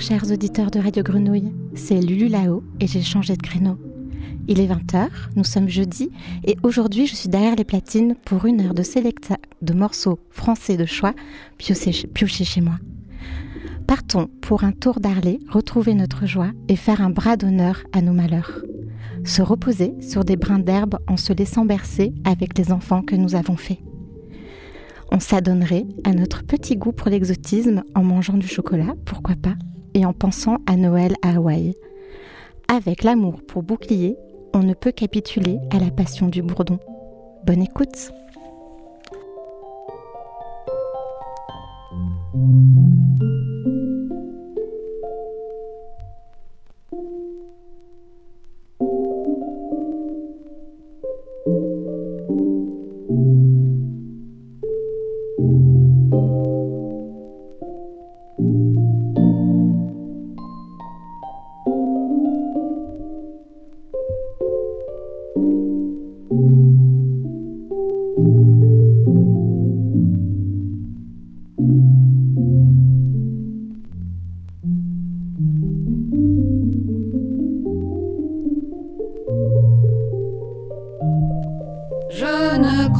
Chers auditeurs de Radio Grenouille. C'est Lulu Lao et j'ai changé de créneau. Il est 20h, nous sommes jeudi et aujourd'hui je suis derrière les platines pour une heure de sélecta de morceaux français de choix piochés chez moi. Partons pour un tour d'Arlé, retrouver notre joie et faire un bras d'honneur à nos malheurs. Se reposer sur des brins d'herbe en se laissant bercer avec les enfants que nous avons faits on s'adonnerait à notre petit goût pour l'exotisme en mangeant du chocolat, pourquoi pas, et en pensant à Noël à Hawaï. Avec l'amour pour bouclier, on ne peut capituler à la passion du bourdon. Bonne écoute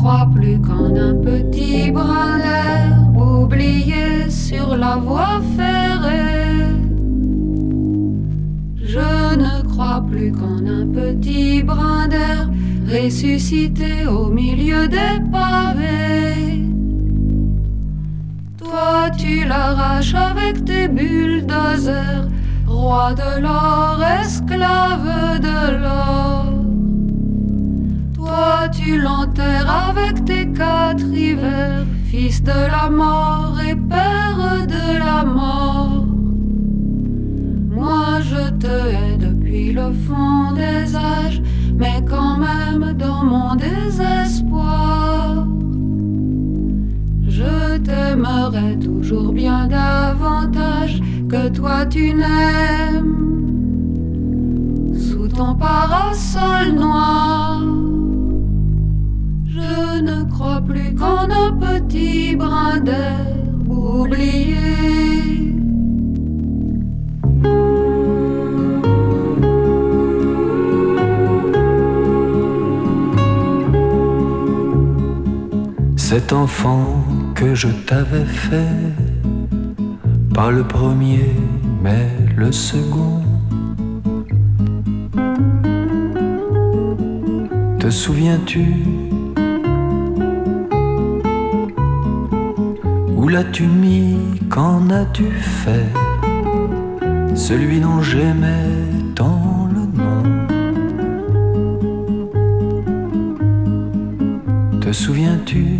Je ne crois plus qu'en un petit brin d'air oublié sur la voie ferrée. Je ne crois plus qu'en un petit brin d'air ressuscité au milieu des pavés. Toi, tu l'arraches avec tes bulldozers, roi de l'or, esclave de l'or tu l'enterres avec tes quatre hivers, fils de la mort et père de la mort. Moi je te hais depuis le fond des âges, mais quand même dans mon désespoir, je t'aimerais toujours bien davantage que toi tu n'aimes. Sous ton parasol noir. Cet enfant que je t'avais fait, pas le premier, mais le second. Te souviens-tu l'as-tu mis Qu'en as-tu fait? Celui dont j'aimais tant le nom. Te souviens-tu?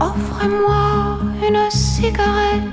Offre-moi une cigarette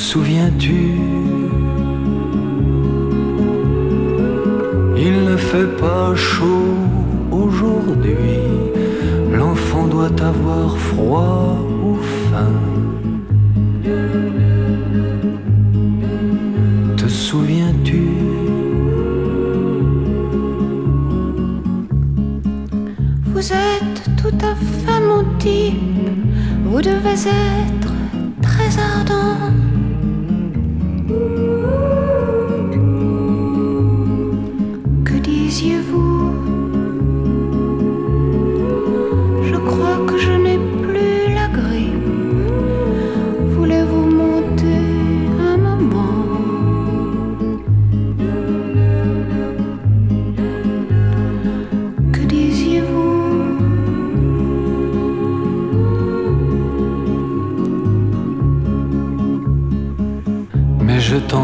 souviens-tu? Il ne fait pas chaud aujourd'hui. L'enfant doit avoir froid ou faim. Te souviens-tu? Tout à fait mon type. Vous devez être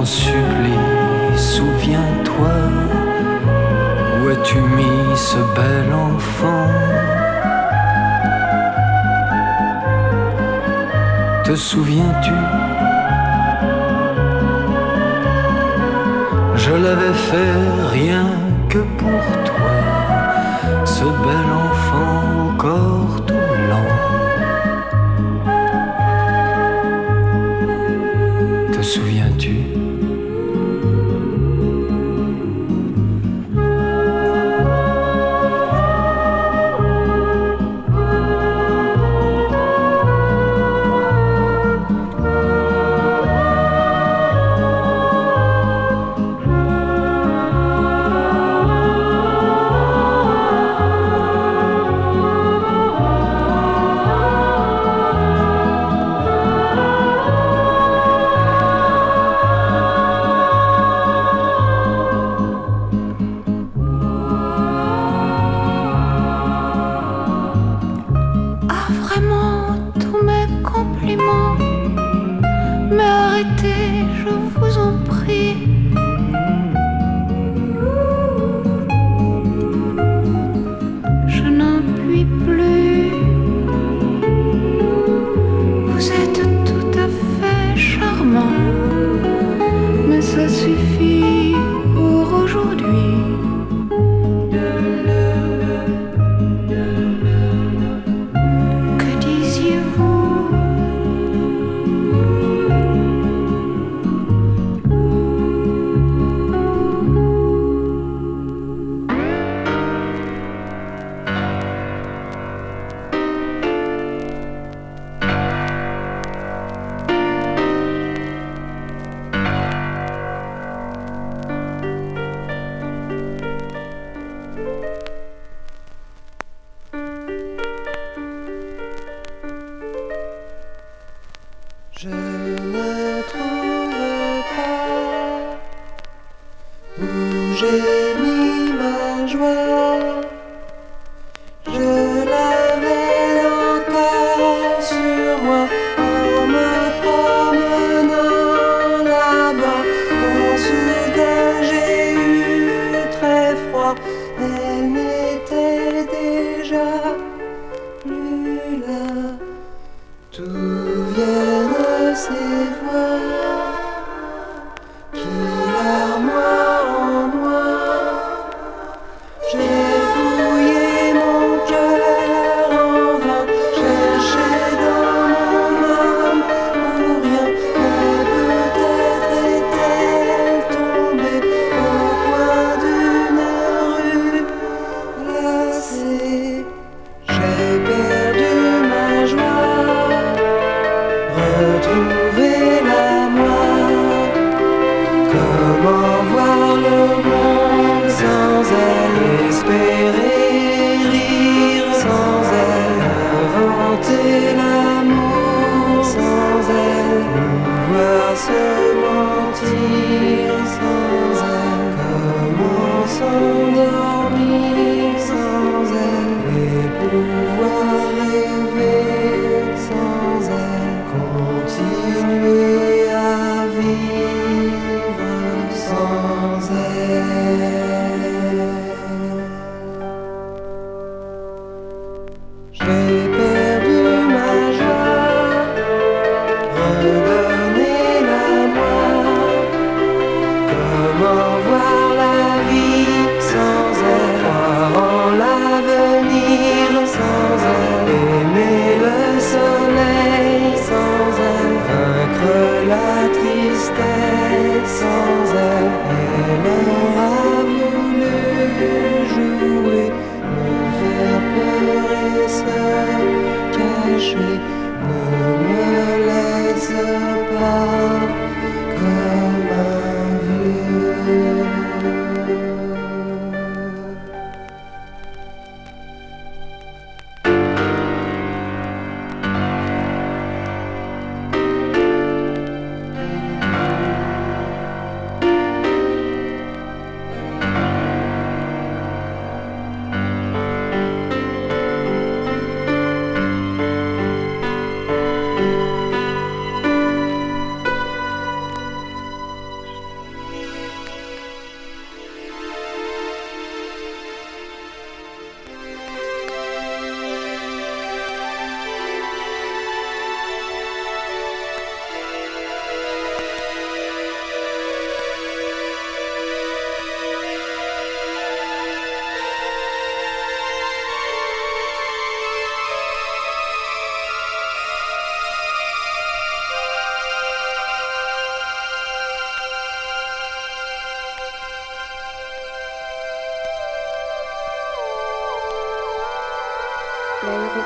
supplie, souviens-toi, où as-tu mis ce bel enfant? Te souviens-tu? Je l'avais fait rien que pour toi, ce bel enfant corps tout blanc.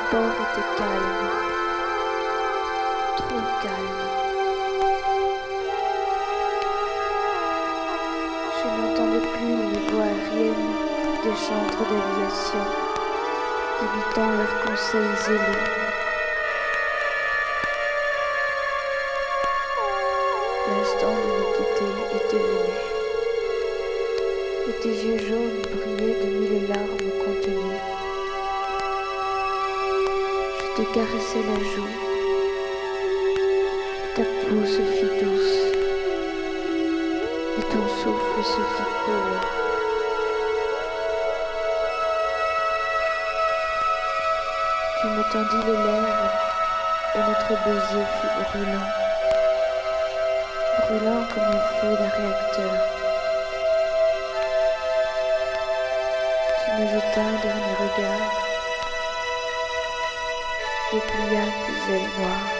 L'aéroport était calme, trop calme. Je n'entendais plus les voix aériennes des chantres d'aviation, imitant leurs conseils zélés. L'instant de me quitter était venu. Et tes yeux jaunes brillaient de mille larmes contenues. Te caressais la joue. Ta peau se fit douce. Et ton souffle se fit court. Tu me tendis les lèvres et notre baiser fut brûlant. Brûlant comme le feu d'un réacteur. Tu me jetas un dernier regard, déplia tes ailes noires,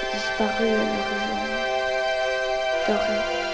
tu disparus à l'horizon, doré.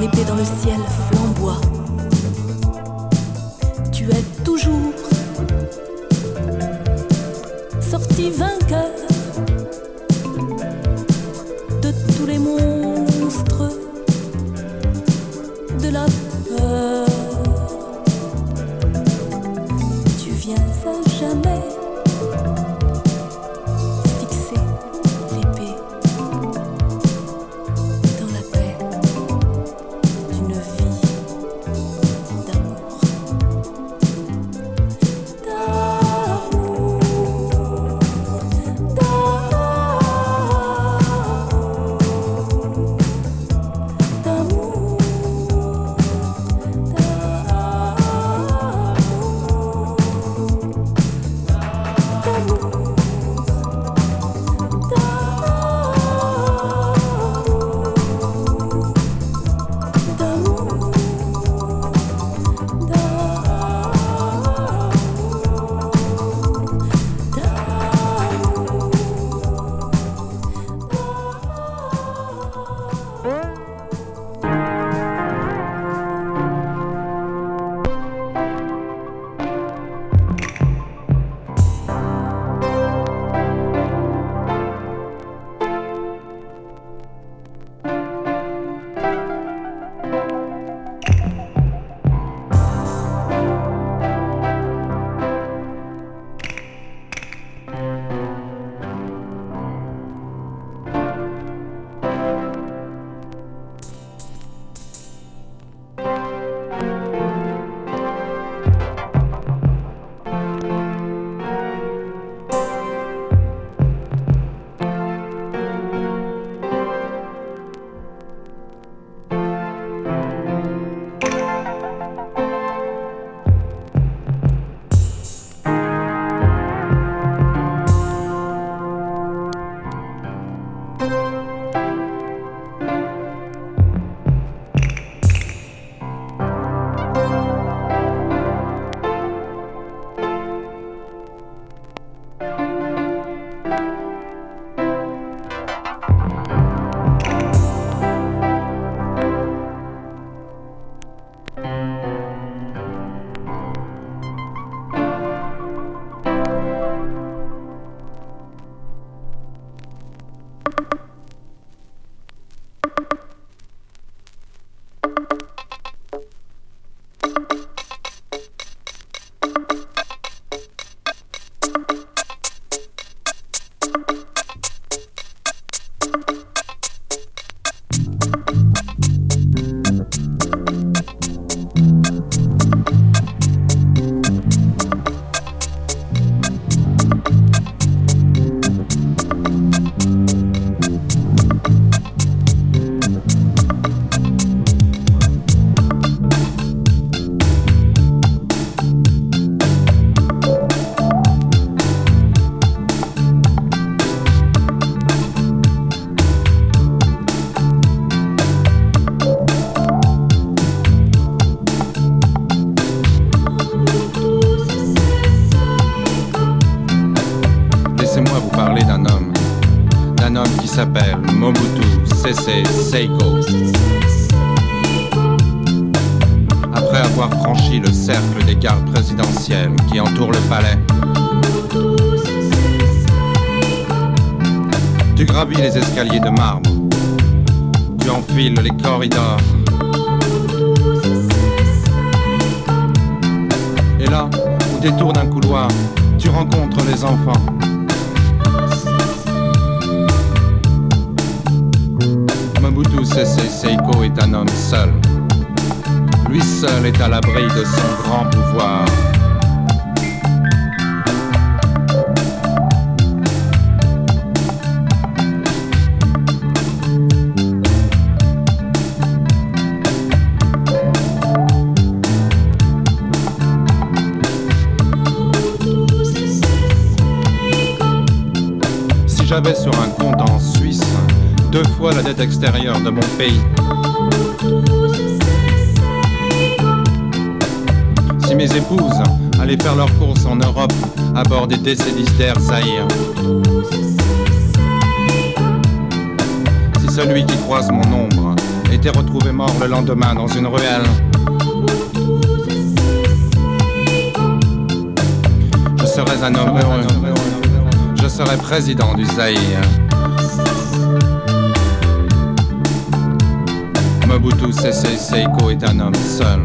Ton épée dans le ciel flamboie. Tu es toujours sorti vainqueur. parler d'un homme. D'un homme qui s'appelle Mobutu Sese Seiko. Après avoir franchi le cercle des gardes présidentielles qui entourent le palais, tu gravis les escaliers de marbre, tu enfiles les corridors. Et là, au détour d'un couloir, tu rencontres les enfants. Sese Seiko est un homme seul. Lui seul est à l'abri de son grand pouvoir. Si j'avais sur un fois la dette extérieure de mon pays, si mes épouses allaient faire leurs courses en Europe à bord des Décédis d'Air Zahir, si celui qui croise mon ombre était retrouvé mort le lendemain dans une ruelle, je serais un homme heureux. Je serais président du Zaïre. Mobutu Sese Seiko est un homme seul.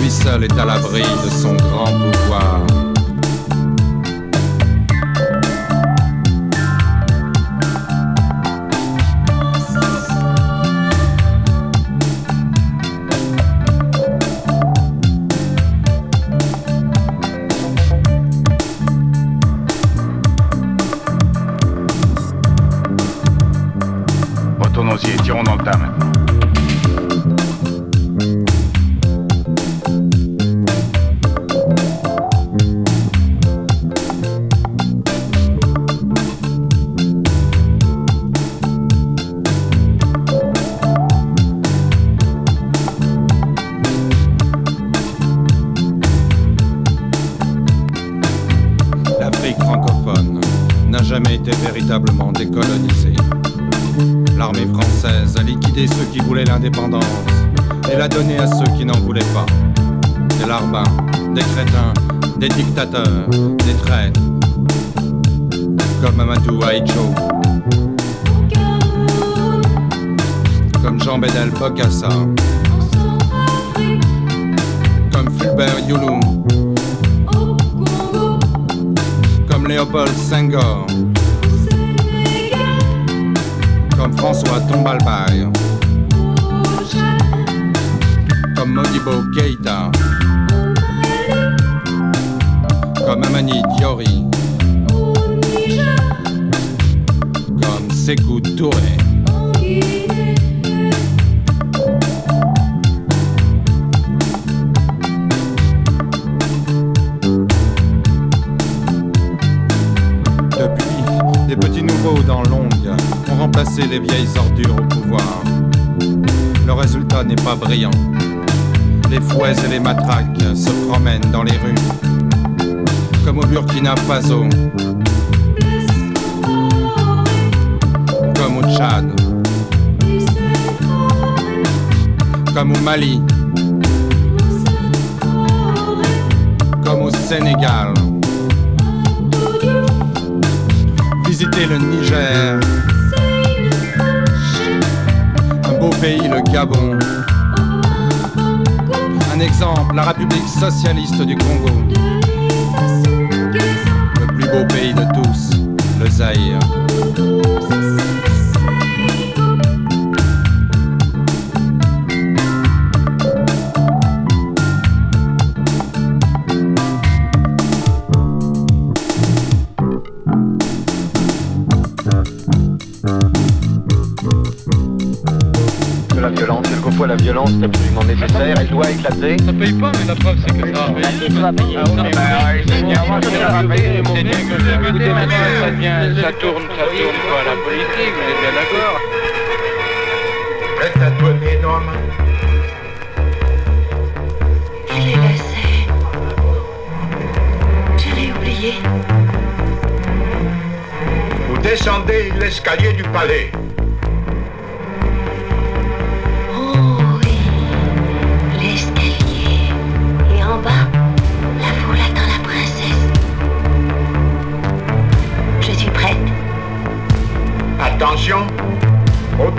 Lui seul est à l'abri de son grand pouvoir. Les fouets et les matraques se promènent dans les rues, comme au Burkina Faso, comme au Tchad, comme au Mali, comme au Sénégal. Visitez le Niger, un beau pays, le Gabon. Un exemple, la République socialiste du Congo. Le plus beau pays de tous, le Zaïre. Violence est absolument nécessaire. Elle doit éclater. Ça paye pas, mais la preuve c'est que ça. Maintenant, ça devient, ça tourne, ça tourne pas à la politique, vous êtes bien d'accord Prête à donner d'homme. Je l'ai laissé. Je l'ai oublié. Vous descendez l'escalier du palais.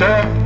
嗯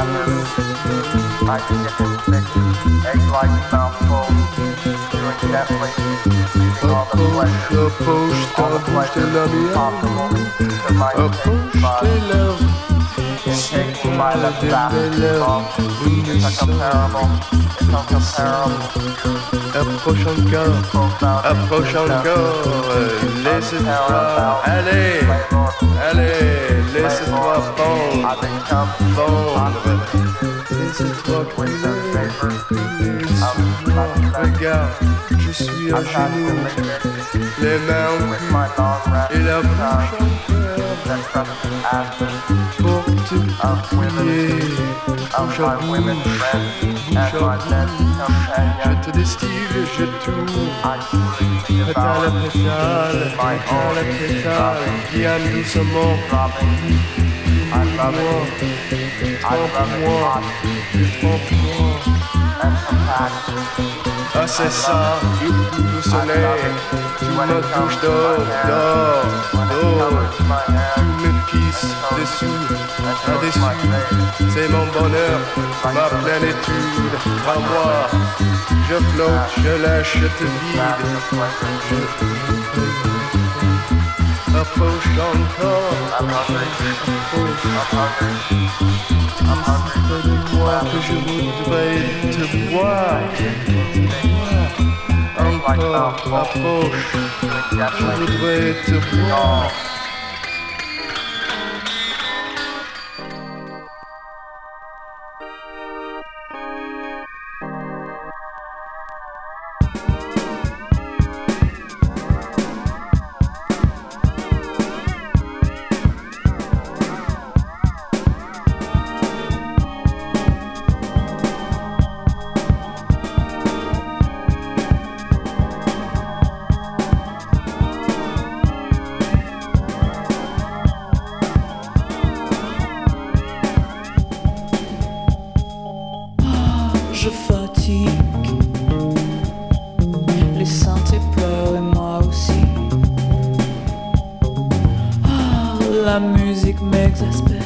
patterns, I can get this fixed. Egg like mouthful, doing gently, leaving all the pleasure, all the pleasure possible to my taste buds. Approche encore Approche encore Laisse-toi aller Allez Laisse-toi fondre Fondre Laisse-toi couler je suis à genoux, les mains au cul et la bouche en cœur te prier. Bouche à bouche, bouche à bouche, je te destille, je tourne. Pétale à pétale, pétale à pétale, bien doucement. Trompe-moi, trompe-moi, trompe-moi. Ah c'est ça, le soleil Tu me touches d'or, d'or, d'or Tu me kisses dessous, C'est mon bonheur, ma plénitude. À moi, je flotte, je lâche, je te vide Approche encore, approche de que je voudrais te voir. Encore approche, je voudrais te voir. Texas.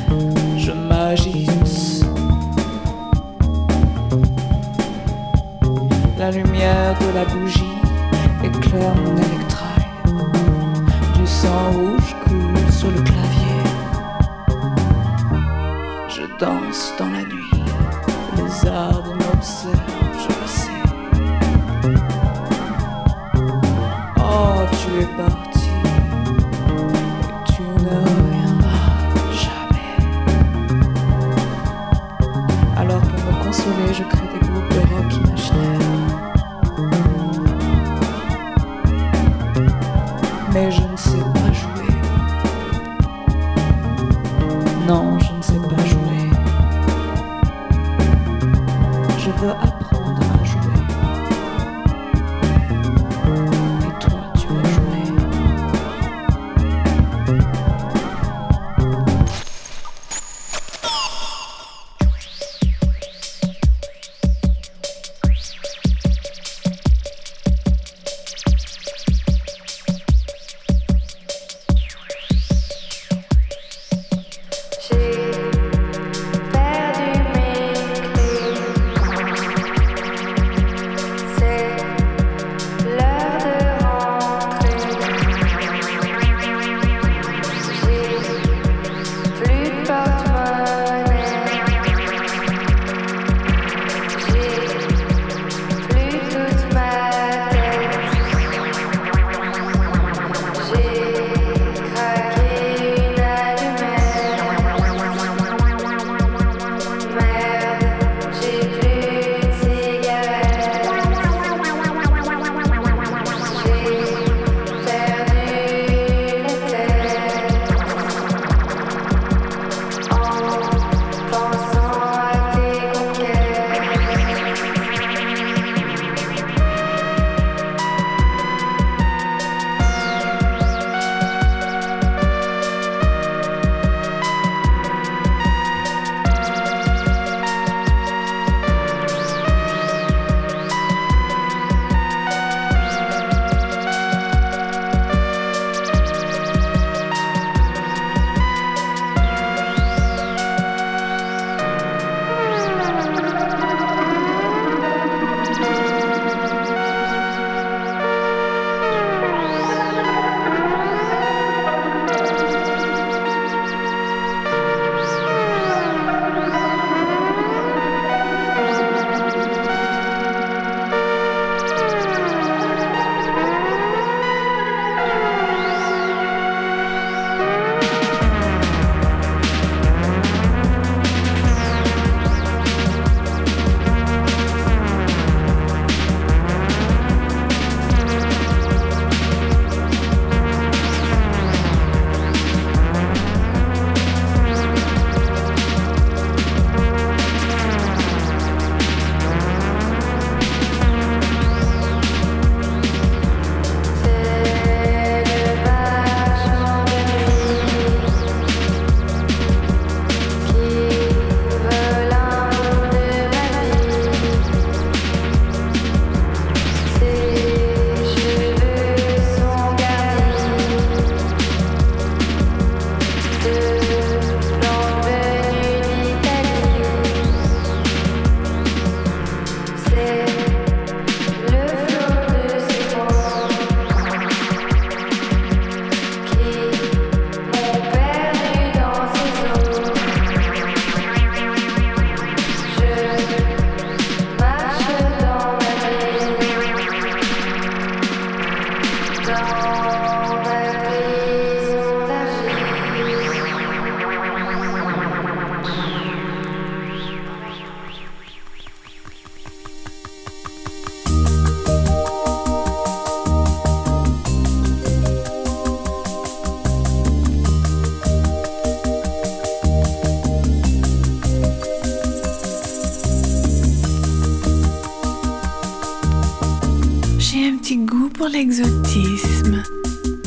L'exotisme.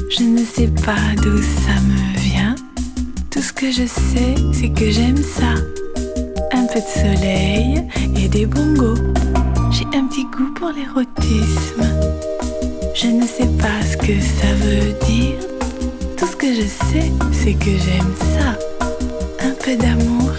Je ne sais pas d'où ça me vient. Tout ce que je sais, c'est que j'aime ça. Un peu de soleil et des bongos. J'ai un petit goût pour l'érotisme. Je ne sais pas ce que ça veut dire. Tout ce que je sais, c'est que j'aime ça. Un peu d'amour,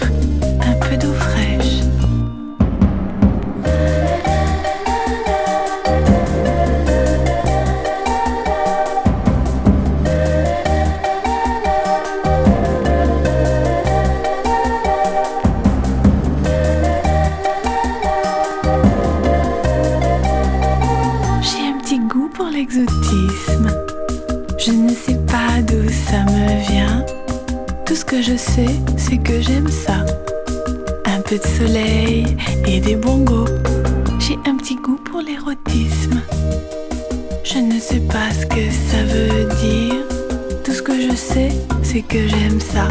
sais, c'est que j'aime ça. Un peu de soleil et des bongos. J'ai un petit goût pour l'érotisme. Je ne sais pas ce que ça veut dire. Tout ce que je sais, c'est que j'aime ça.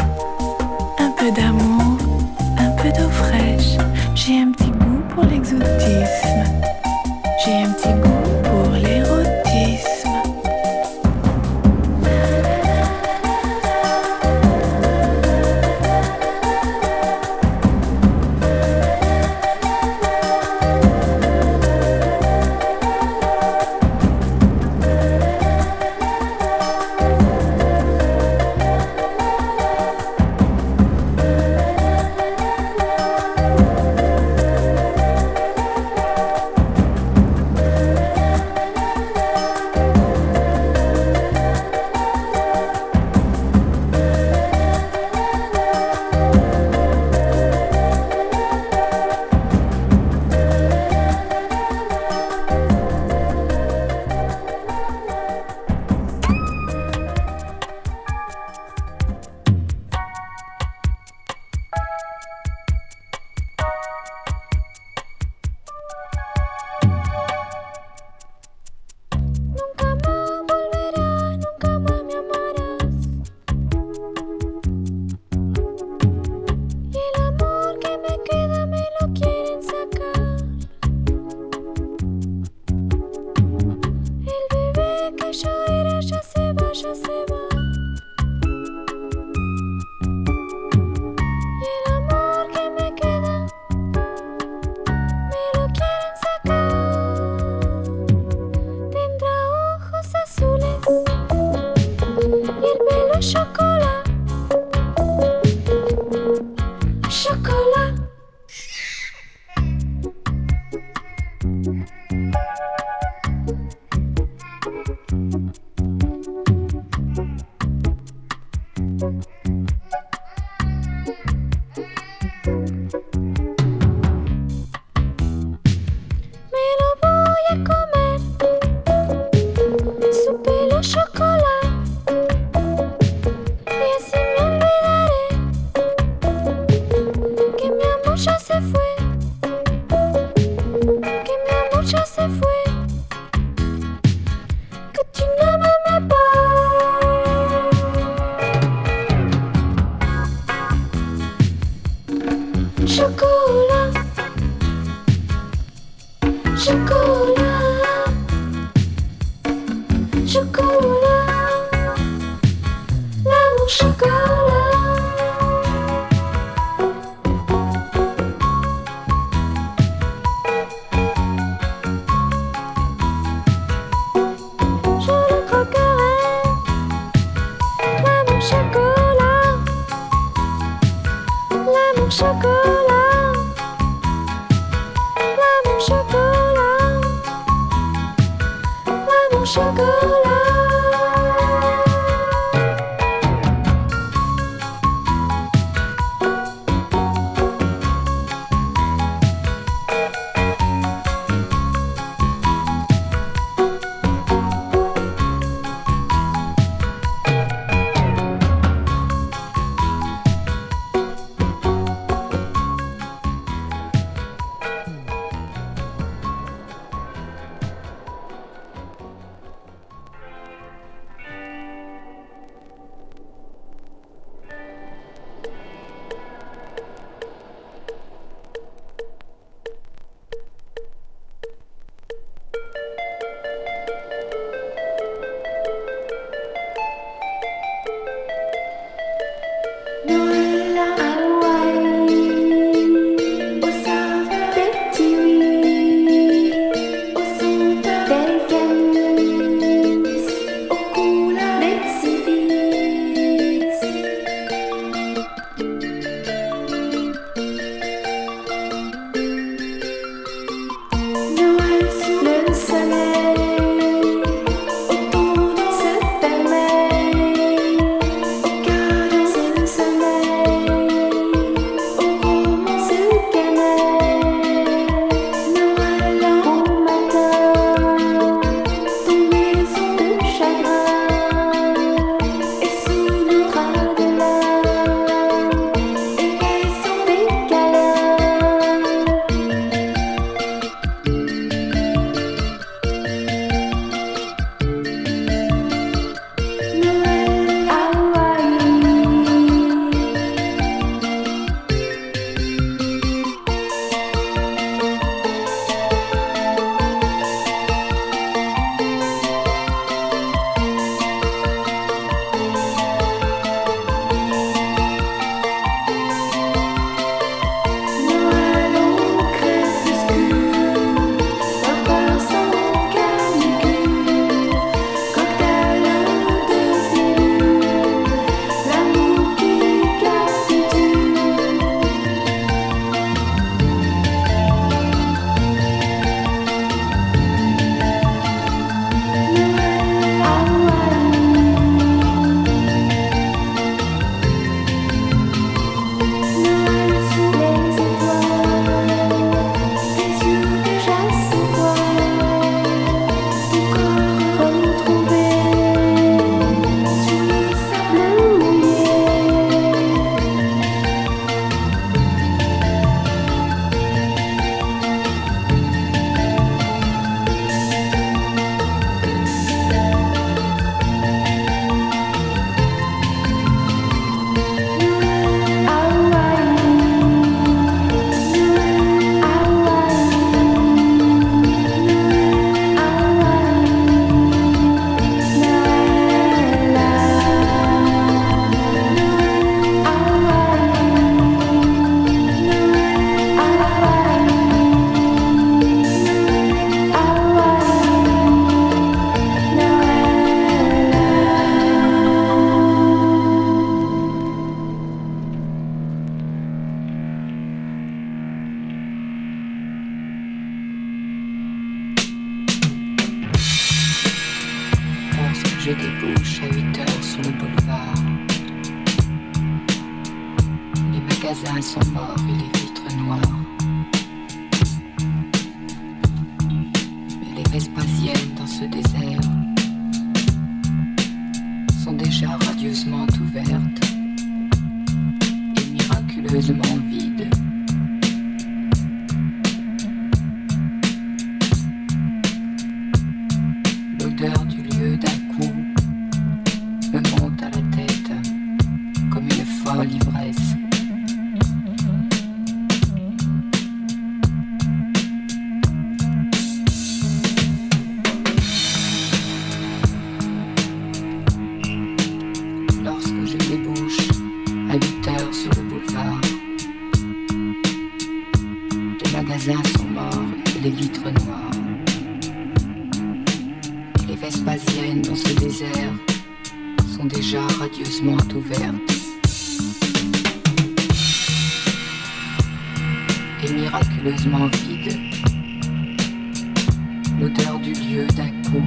l'odeur du lieu d'un coup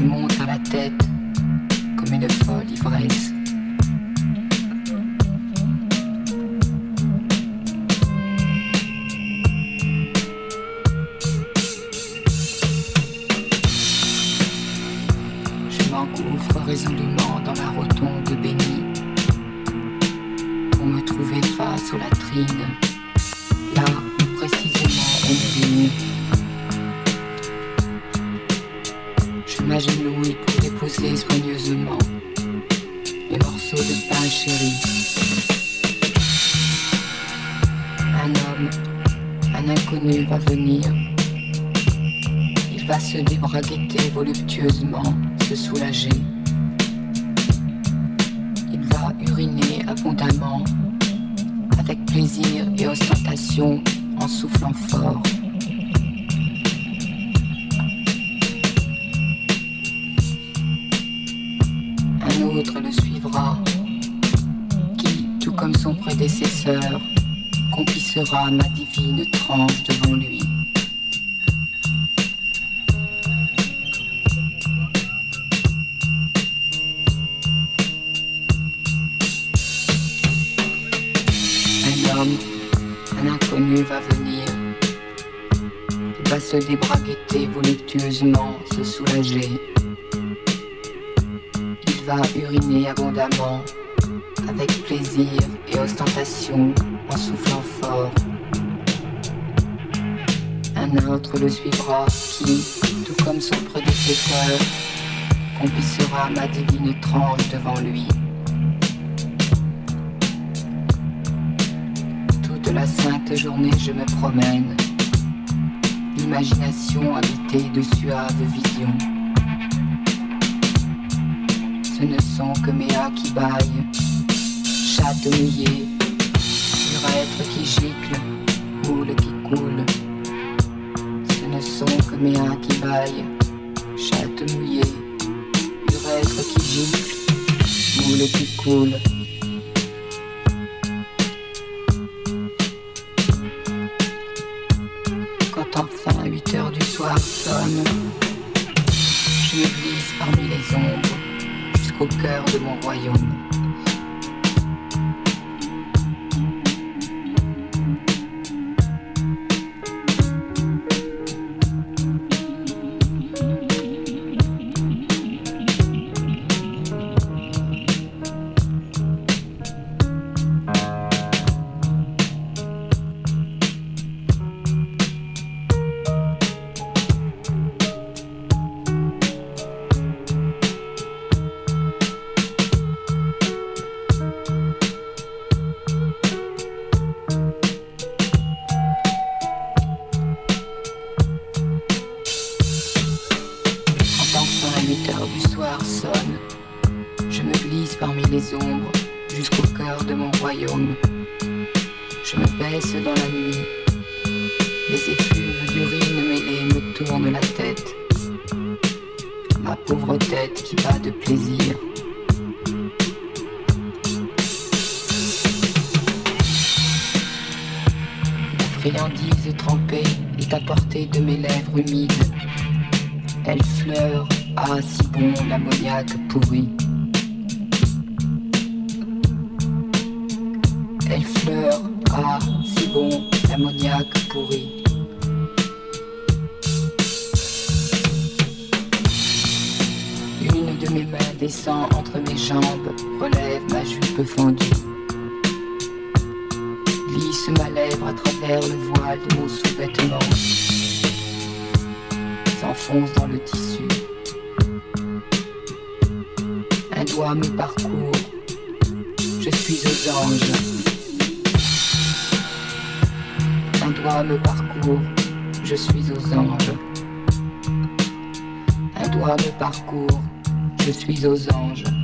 me monte à la tête comme une folle ivresse. Prédécesseur, complissera ma divine tranche devant lui. Toute la sainte journée je me promène, l'imagination habitée de suaves visions. Ce ne sont que mes qui baillent, chatte mouillée, urètre qui gicle, houle qui coule. Ce ne sont que mes qui baillent, chatte mouillée, urètre qui gicle, houle qui coule. Friandise trempée est à portée de mes lèvres humides. Elle fleure, ah si bon l'ammoniaque pourri. Elle fleure, ah si bon l'ammoniaque pourri. Une de mes mains descend entre mes jambes, relève ma jupe fendue. À travers le voile de mon sous-vêtement s'enfonce dans le tissu. Un doigt me parcourt, je suis aux anges. Un doigt me parcourt, je suis aux anges. Un doigt me parcourt, je suis aux anges.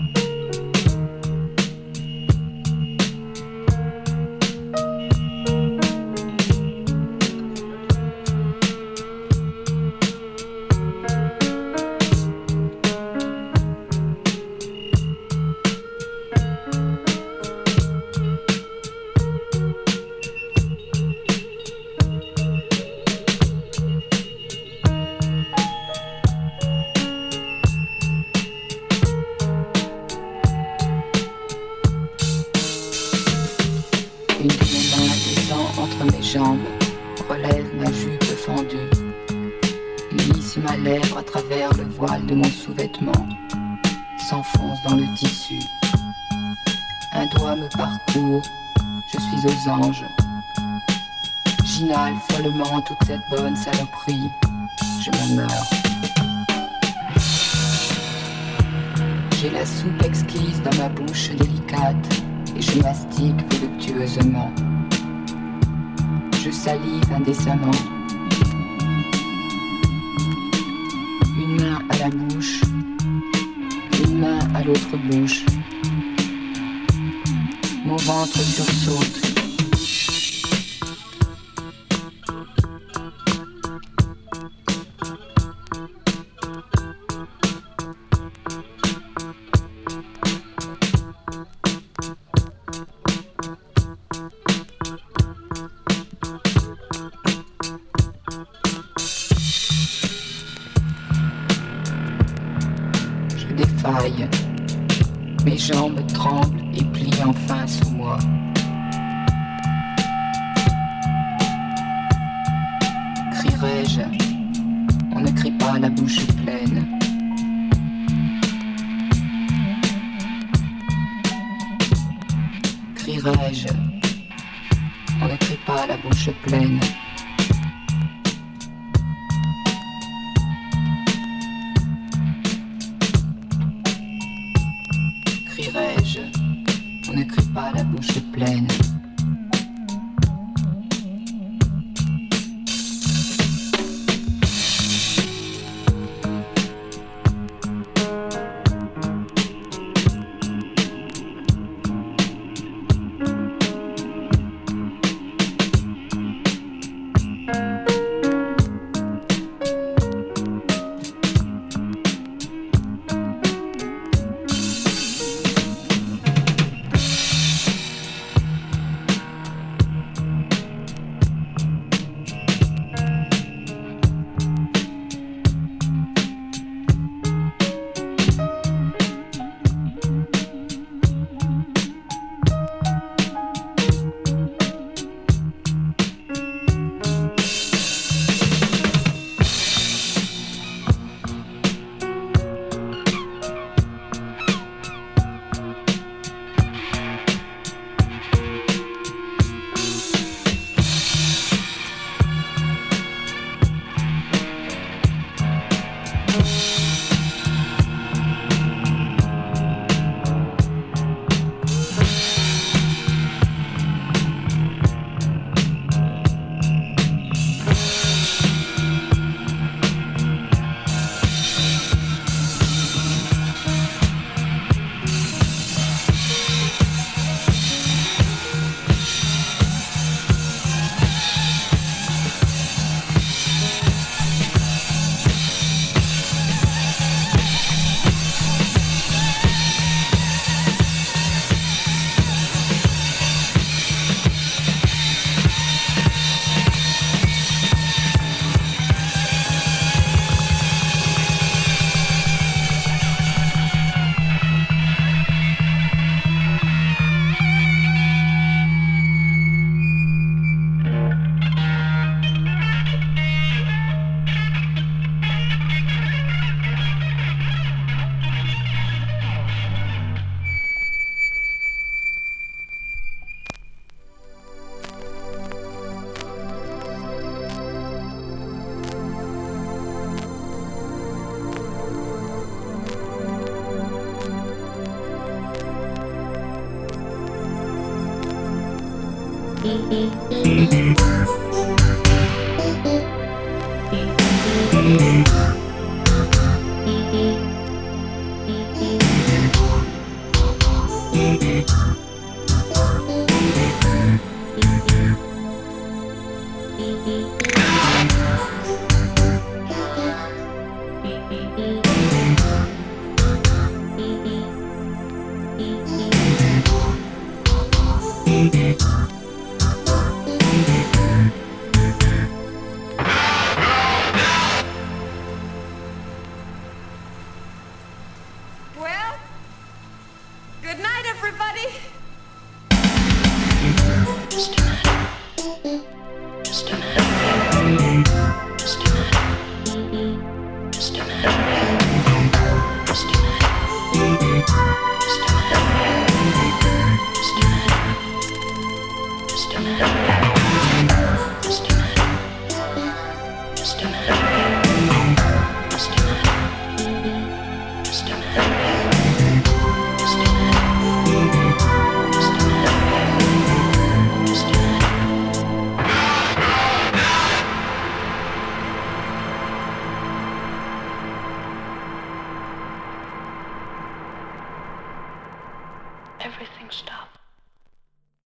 Follement toute cette bonne saloperie, je me meurs. J'ai la soupe exquise dans ma bouche délicate et je mastique voluptueusement. Je salive indécemment. Une main à la bouche, une main à l'autre bouche. mon ventre sursaute.